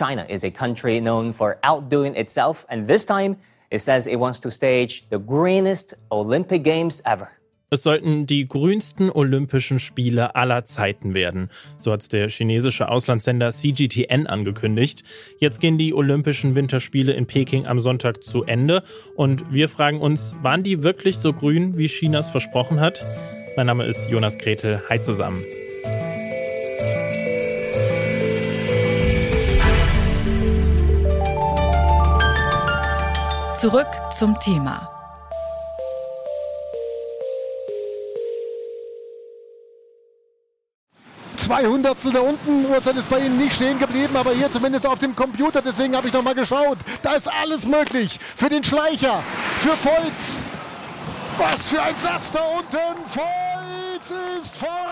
China is a country known for outdoing itself, and this time it says it wants to stage the greenest Olympic Games ever. Es sollten die grünsten Olympischen Spiele aller Zeiten werden. So hat es der chinesische Auslandssender CGTN angekündigt. Jetzt gehen die Olympischen Winterspiele in Peking am Sonntag zu Ende. Und wir fragen uns, waren die wirklich so grün, wie Chinas versprochen hat? Mein Name ist Jonas Gretel. Hi zusammen. Zurück zum Thema. zwei Hundertstel da unten. Uhrzeit ist bei Ihnen nicht stehen geblieben, aber hier zumindest auf dem Computer. Deswegen habe ich noch mal geschaut. Da ist alles möglich. Für den Schleicher, für Volz. Was für ein Satz da unten. Volz.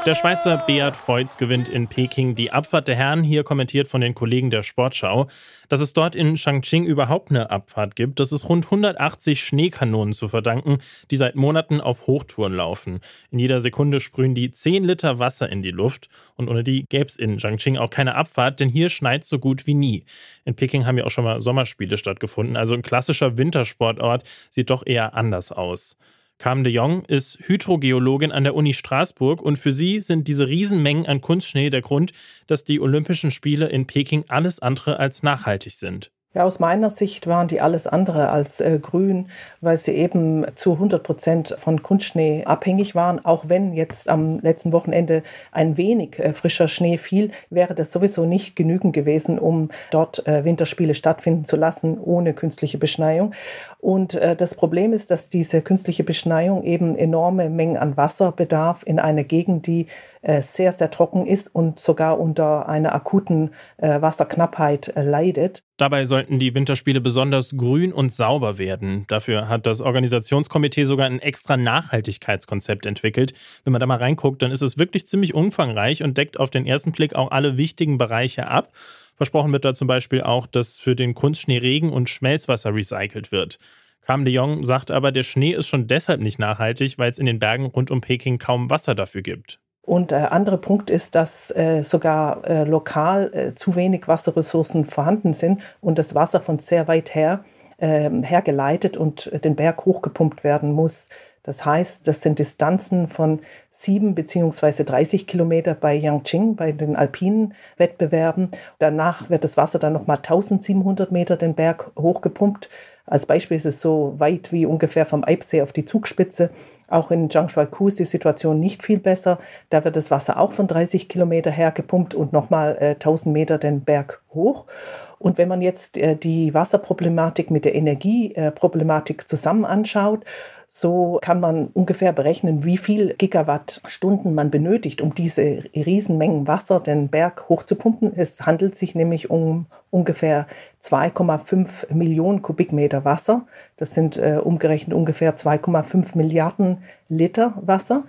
Der Schweizer Beat Feutz gewinnt in Peking die Abfahrt der Herren, hier kommentiert von den Kollegen der Sportschau. Dass es dort in Changqing überhaupt eine Abfahrt gibt, das ist rund 180 Schneekanonen zu verdanken, die seit Monaten auf Hochtouren laufen. In jeder Sekunde sprühen die 10 Liter Wasser in die Luft und ohne die gäbe es in Changqing auch keine Abfahrt, denn hier schneit so gut wie nie. In Peking haben ja auch schon mal Sommerspiele stattgefunden, also ein klassischer Wintersportort sieht doch eher anders aus. Carmen de Jong ist Hydrogeologin an der Uni Straßburg und für sie sind diese Riesenmengen an Kunstschnee der Grund, dass die Olympischen Spiele in Peking alles andere als nachhaltig sind. Ja, aus meiner Sicht waren die alles andere als äh, grün, weil sie eben zu 100 Prozent von Kunstschnee abhängig waren. Auch wenn jetzt am letzten Wochenende ein wenig äh, frischer Schnee fiel, wäre das sowieso nicht genügend gewesen, um dort äh, Winterspiele stattfinden zu lassen ohne künstliche Beschneiung. Und äh, das Problem ist, dass diese künstliche Beschneiung eben enorme Mengen an Wasser bedarf in einer Gegend, die äh, sehr, sehr trocken ist und sogar unter einer akuten äh, Wasserknappheit äh, leidet. Dabei sollten die Winterspiele besonders grün und sauber werden. Dafür hat das Organisationskomitee sogar ein extra Nachhaltigkeitskonzept entwickelt. Wenn man da mal reinguckt, dann ist es wirklich ziemlich umfangreich und deckt auf den ersten Blick auch alle wichtigen Bereiche ab. Versprochen wird da zum Beispiel auch, dass für den Kunstschnee Regen und Schmelzwasser recycelt wird. Cam de Jong sagt aber, der Schnee ist schon deshalb nicht nachhaltig, weil es in den Bergen rund um Peking kaum Wasser dafür gibt. Und der äh, andere Punkt ist, dass äh, sogar äh, lokal äh, zu wenig Wasserressourcen vorhanden sind und das Wasser von sehr weit her ähm, hergeleitet und den Berg hochgepumpt werden muss. Das heißt, das sind Distanzen von sieben beziehungsweise 30 Kilometer bei Yangqing, bei den alpinen Wettbewerben. Danach wird das Wasser dann nochmal 1700 Meter den Berg hochgepumpt. Als Beispiel ist es so weit wie ungefähr vom Eibsee auf die Zugspitze. Auch in Jianghuaku ist die Situation nicht viel besser. Da wird das Wasser auch von 30 Kilometer her gepumpt und nochmal äh, 1000 Meter den Berg hoch. Und wenn man jetzt äh, die Wasserproblematik mit der Energieproblematik zusammen anschaut, so kann man ungefähr berechnen, wie viel Gigawattstunden man benötigt, um diese Riesenmengen Wasser den Berg hochzupumpen. Es handelt sich nämlich um ungefähr 2,5 Millionen Kubikmeter Wasser. Das sind äh, umgerechnet ungefähr 2,5 Milliarden Liter Wasser.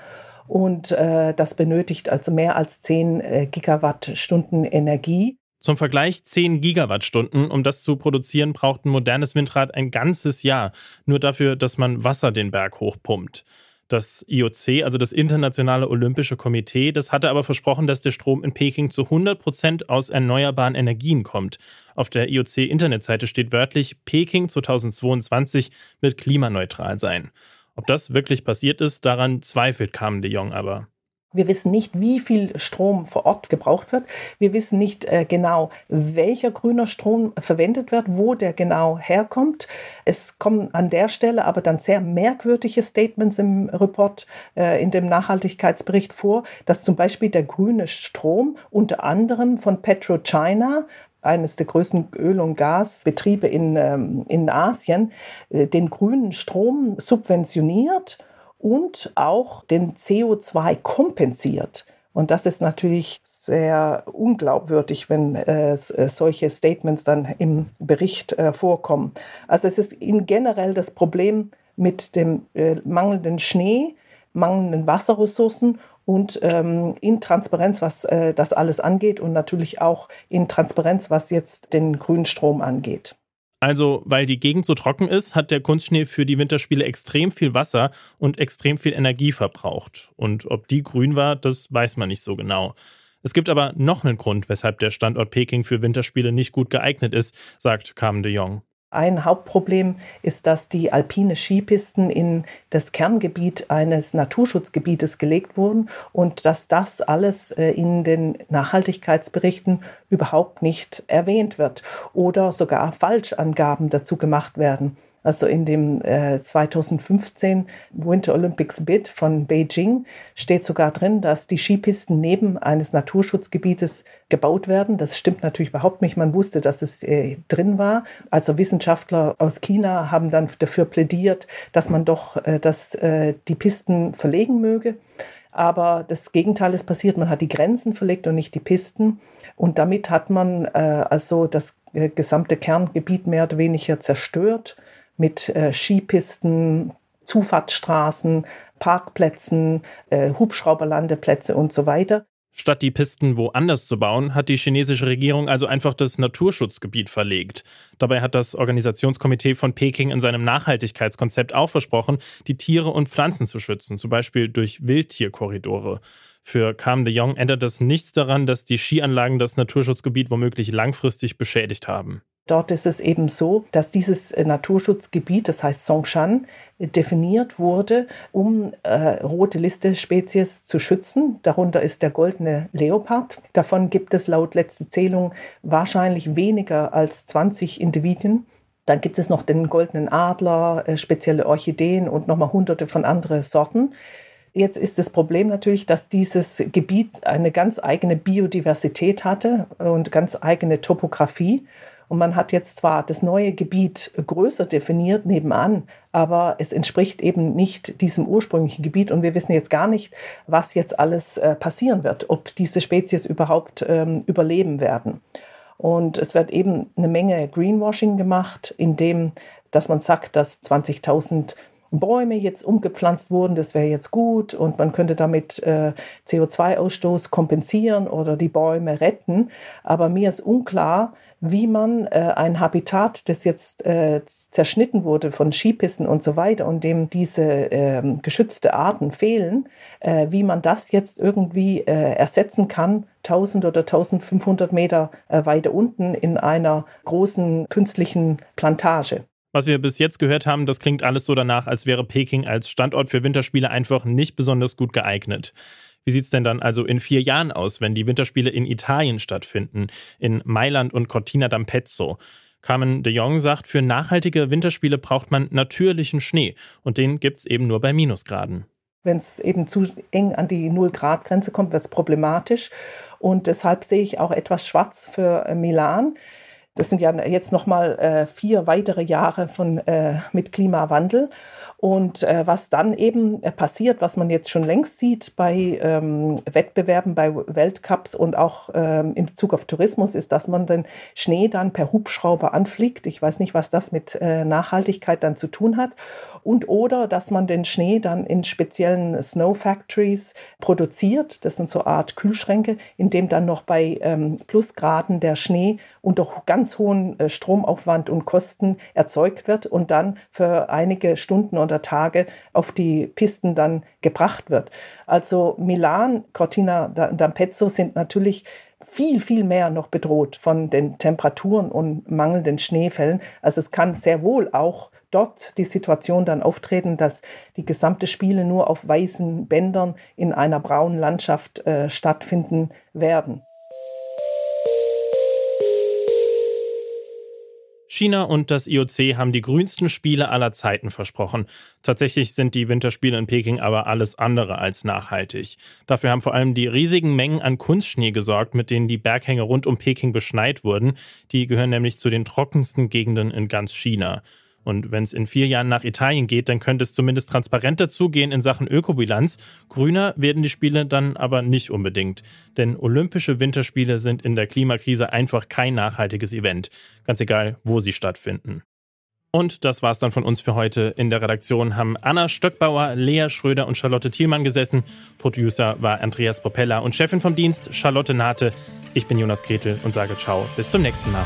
Und äh, das benötigt also mehr als 10 äh, Gigawattstunden Energie. Zum Vergleich 10 Gigawattstunden. Um das zu produzieren, braucht ein modernes Windrad ein ganzes Jahr. Nur dafür, dass man Wasser den Berg hochpumpt. Das IOC, also das Internationale Olympische Komitee, das hatte aber versprochen, dass der Strom in Peking zu 100 Prozent aus erneuerbaren Energien kommt. Auf der IOC-Internetseite steht wörtlich, Peking 2022 wird klimaneutral sein. Ob das wirklich passiert ist, daran zweifelt Carmen de Jong aber. Wir wissen nicht, wie viel Strom vor Ort gebraucht wird. Wir wissen nicht äh, genau, welcher grüner Strom verwendet wird, wo der genau herkommt. Es kommen an der Stelle aber dann sehr merkwürdige Statements im Report, äh, in dem Nachhaltigkeitsbericht vor, dass zum Beispiel der grüne Strom unter anderem von PetroChina eines der größten Öl- und Gasbetriebe in, ähm, in Asien, äh, den grünen Strom subventioniert und auch den CO2 kompensiert. Und das ist natürlich sehr unglaubwürdig, wenn äh, äh, solche Statements dann im Bericht äh, vorkommen. Also es ist in generell das Problem mit dem äh, mangelnden Schnee, mangelnden Wasserressourcen und ähm, in Transparenz, was äh, das alles angeht und natürlich auch in Transparenz, was jetzt den grünen Strom angeht. Also, weil die Gegend so trocken ist, hat der Kunstschnee für die Winterspiele extrem viel Wasser und extrem viel Energie verbraucht. Und ob die grün war, das weiß man nicht so genau. Es gibt aber noch einen Grund, weshalb der Standort Peking für Winterspiele nicht gut geeignet ist, sagt Carmen de Jong. Ein Hauptproblem ist, dass die alpine Skipisten in das Kerngebiet eines Naturschutzgebietes gelegt wurden und dass das alles äh, in den Nachhaltigkeitsberichten überhaupt nicht erwähnt wird oder sogar Falschangaben dazu gemacht werden. Also in dem äh, 2015 Winter Olympics Bid von Beijing steht sogar drin, dass die Skipisten neben eines Naturschutzgebietes gebaut werden. Das stimmt natürlich überhaupt nicht. Man wusste, dass es äh, drin war. Also Wissenschaftler aus China haben dann dafür plädiert, dass man doch äh, dass, äh, die Pisten verlegen möge. Aber das Gegenteil ist passiert. Man hat die Grenzen verlegt und nicht die Pisten. Und damit hat man äh, also das äh, gesamte Kerngebiet mehr oder weniger zerstört mit äh, Skipisten, Zufahrtsstraßen, Parkplätzen, äh, Hubschrauberlandeplätze und so weiter. Statt die Pisten woanders zu bauen, hat die chinesische Regierung also einfach das Naturschutzgebiet verlegt. Dabei hat das Organisationskomitee von Peking in seinem Nachhaltigkeitskonzept auch versprochen, die Tiere und Pflanzen zu schützen, zum Beispiel durch Wildtierkorridore. Für Carmen de Jong ändert das nichts daran, dass die Skianlagen das Naturschutzgebiet womöglich langfristig beschädigt haben. Dort ist es eben so, dass dieses äh, Naturschutzgebiet, das heißt Songshan, definiert wurde, um äh, rote Liste-Spezies zu schützen. Darunter ist der goldene Leopard. Davon gibt es laut letzter Zählung wahrscheinlich weniger als 20 Individuen. Dann gibt es noch den goldenen Adler, äh, spezielle Orchideen und nochmal hunderte von anderen Sorten. Jetzt ist das Problem natürlich, dass dieses Gebiet eine ganz eigene Biodiversität hatte und ganz eigene Topografie. Und man hat jetzt zwar das neue Gebiet größer definiert nebenan, aber es entspricht eben nicht diesem ursprünglichen Gebiet. Und wir wissen jetzt gar nicht, was jetzt alles äh, passieren wird, ob diese Spezies überhaupt ähm, überleben werden. Und es wird eben eine Menge Greenwashing gemacht, indem dass man sagt, dass 20.000 Bäume jetzt umgepflanzt wurden, das wäre jetzt gut und man könnte damit äh, CO2-Ausstoß kompensieren oder die Bäume retten. Aber mir ist unklar, wie man äh, ein Habitat, das jetzt äh, zerschnitten wurde von Skipisten und so weiter und dem diese ähm, geschützte Arten fehlen, äh, wie man das jetzt irgendwie äh, ersetzen kann, 1000 oder 1500 Meter äh, weiter unten in einer großen künstlichen Plantage. Was wir bis jetzt gehört haben, das klingt alles so danach, als wäre Peking als Standort für Winterspiele einfach nicht besonders gut geeignet. Wie sieht es denn dann also in vier Jahren aus, wenn die Winterspiele in Italien stattfinden, in Mailand und Cortina d'Ampezzo? Carmen de Jong sagt, für nachhaltige Winterspiele braucht man natürlichen Schnee und den gibt es eben nur bei Minusgraden. Wenn es eben zu eng an die Null-Grad-Grenze kommt, wird es problematisch. Und deshalb sehe ich auch etwas schwarz für äh, Milan. Das sind ja jetzt nochmal äh, vier weitere Jahre von, äh, mit Klimawandel. Und äh, was dann eben äh, passiert, was man jetzt schon längst sieht bei ähm, Wettbewerben, bei Weltcups und auch ähm, in Bezug auf Tourismus, ist, dass man den Schnee dann per Hubschrauber anfliegt. Ich weiß nicht, was das mit äh, Nachhaltigkeit dann zu tun hat und oder dass man den Schnee dann in speziellen Snow Factories produziert. Das sind so Art Kühlschränke, in dem dann noch bei ähm, Plusgraden der Schnee unter ganz hohen äh, Stromaufwand und Kosten erzeugt wird und dann für einige Stunden oder Tage auf die Pisten dann gebracht wird. Also Milan, Cortina d'Ampezzo sind natürlich viel, viel mehr noch bedroht von den Temperaturen und mangelnden Schneefällen. Also es kann sehr wohl auch dort die Situation dann auftreten, dass die gesamte Spiele nur auf weißen Bändern in einer braunen Landschaft äh, stattfinden werden. China und das IOC haben die grünsten Spiele aller Zeiten versprochen. Tatsächlich sind die Winterspiele in Peking aber alles andere als nachhaltig. Dafür haben vor allem die riesigen Mengen an Kunstschnee gesorgt, mit denen die Berghänge rund um Peking beschneit wurden. Die gehören nämlich zu den trockensten Gegenden in ganz China. Und wenn es in vier Jahren nach Italien geht, dann könnte es zumindest transparenter zugehen in Sachen Ökobilanz. Grüner werden die Spiele dann aber nicht unbedingt. Denn Olympische Winterspiele sind in der Klimakrise einfach kein nachhaltiges Event. Ganz egal, wo sie stattfinden. Und das war's dann von uns für heute. In der Redaktion haben Anna Stöckbauer, Lea Schröder und Charlotte Thielmann gesessen. Producer war Andreas Popella und Chefin vom Dienst Charlotte Nate. Ich bin Jonas Gretel und sage Ciao. Bis zum nächsten Mal.